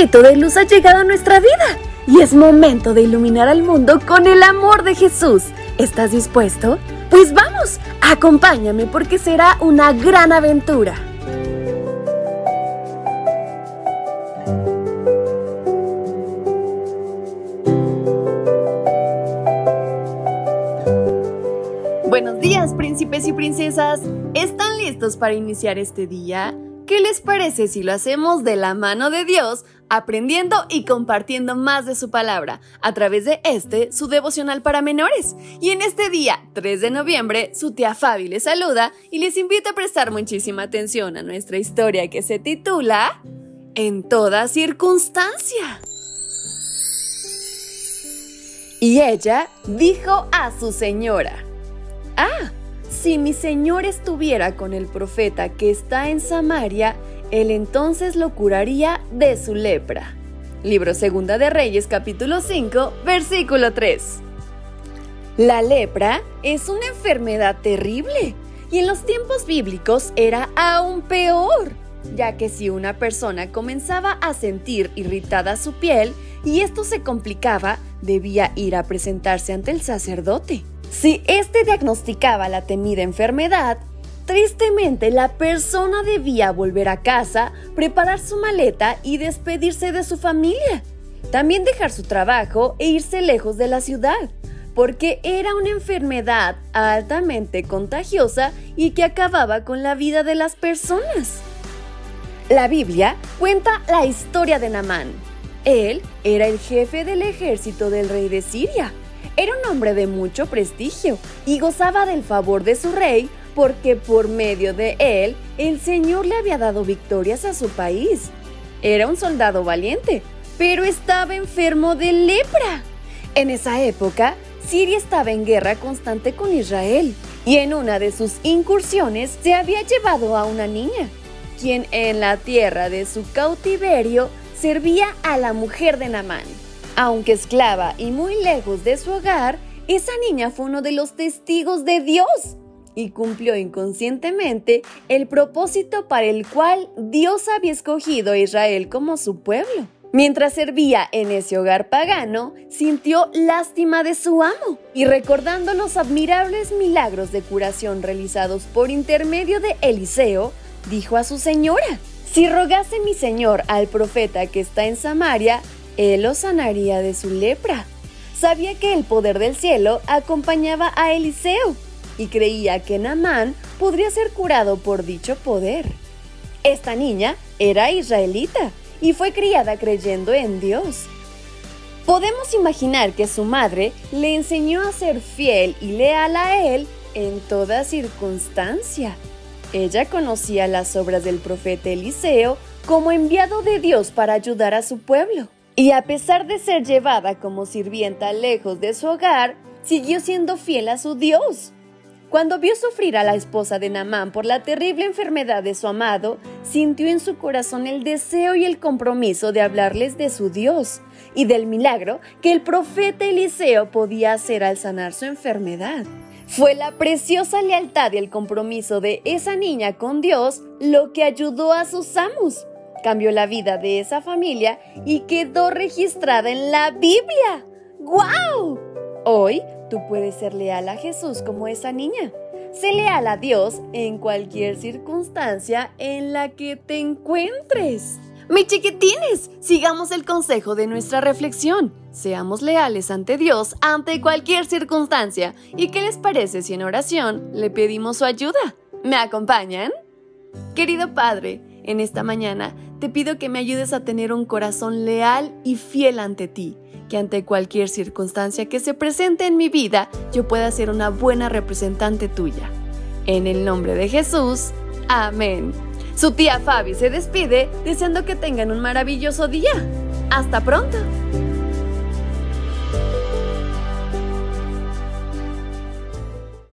poquito de luz ha llegado a nuestra vida y es momento de iluminar al mundo con el amor de Jesús. ¿Estás dispuesto? Pues vamos, acompáñame porque será una gran aventura. Buenos días, príncipes y princesas. ¿Están listos para iniciar este día? ¿Qué les parece si lo hacemos de la mano de Dios, aprendiendo y compartiendo más de su palabra a través de este, su devocional para menores? Y en este día, 3 de noviembre, su tía Fabi les saluda y les invita a prestar muchísima atención a nuestra historia que se titula En toda circunstancia. Y ella dijo a su señora, Ah, si mi señor estuviera con el profeta que está en Samaria, él entonces lo curaría de su lepra. Libro Segunda de Reyes capítulo 5, versículo 3. La lepra es una enfermedad terrible y en los tiempos bíblicos era aún peor, ya que si una persona comenzaba a sentir irritada su piel y esto se complicaba, debía ir a presentarse ante el sacerdote. Si este diagnosticaba la temida enfermedad, tristemente la persona debía volver a casa, preparar su maleta y despedirse de su familia. También dejar su trabajo e irse lejos de la ciudad, porque era una enfermedad altamente contagiosa y que acababa con la vida de las personas. La Biblia cuenta la historia de Namán. Él era el jefe del ejército del rey de Siria era un hombre de mucho prestigio y gozaba del favor de su rey porque por medio de él el Señor le había dado victorias a su país. Era un soldado valiente, pero estaba enfermo de lepra. En esa época, Siria estaba en guerra constante con Israel y en una de sus incursiones se había llevado a una niña, quien en la tierra de su cautiverio servía a la mujer de Namán. Aunque esclava y muy lejos de su hogar, esa niña fue uno de los testigos de Dios y cumplió inconscientemente el propósito para el cual Dios había escogido a Israel como su pueblo. Mientras servía en ese hogar pagano, sintió lástima de su amo y recordando los admirables milagros de curación realizados por intermedio de Eliseo, dijo a su señora, si rogase mi señor al profeta que está en Samaria, él lo sanaría de su lepra. Sabía que el poder del cielo acompañaba a Eliseo y creía que Naamán podría ser curado por dicho poder. Esta niña era israelita y fue criada creyendo en Dios. Podemos imaginar que su madre le enseñó a ser fiel y leal a él en toda circunstancia. Ella conocía las obras del profeta Eliseo como enviado de Dios para ayudar a su pueblo. Y a pesar de ser llevada como sirvienta lejos de su hogar, siguió siendo fiel a su Dios. Cuando vio sufrir a la esposa de Namán por la terrible enfermedad de su amado, sintió en su corazón el deseo y el compromiso de hablarles de su Dios y del milagro que el profeta Eliseo podía hacer al sanar su enfermedad. Fue la preciosa lealtad y el compromiso de esa niña con Dios lo que ayudó a sus amos cambió la vida de esa familia y quedó registrada en la Biblia. ¡Guau! Hoy tú puedes ser leal a Jesús como esa niña. Sé leal a Dios en cualquier circunstancia en la que te encuentres. Mi chiquitines, sigamos el consejo de nuestra reflexión. Seamos leales ante Dios ante cualquier circunstancia. ¿Y qué les parece si en oración le pedimos su ayuda? ¿Me acompañan? Querido Padre, en esta mañana te pido que me ayudes a tener un corazón leal y fiel ante ti, que ante cualquier circunstancia que se presente en mi vida yo pueda ser una buena representante tuya. En el nombre de Jesús, amén. Su tía Fabi se despide deseando que tengan un maravilloso día. Hasta pronto.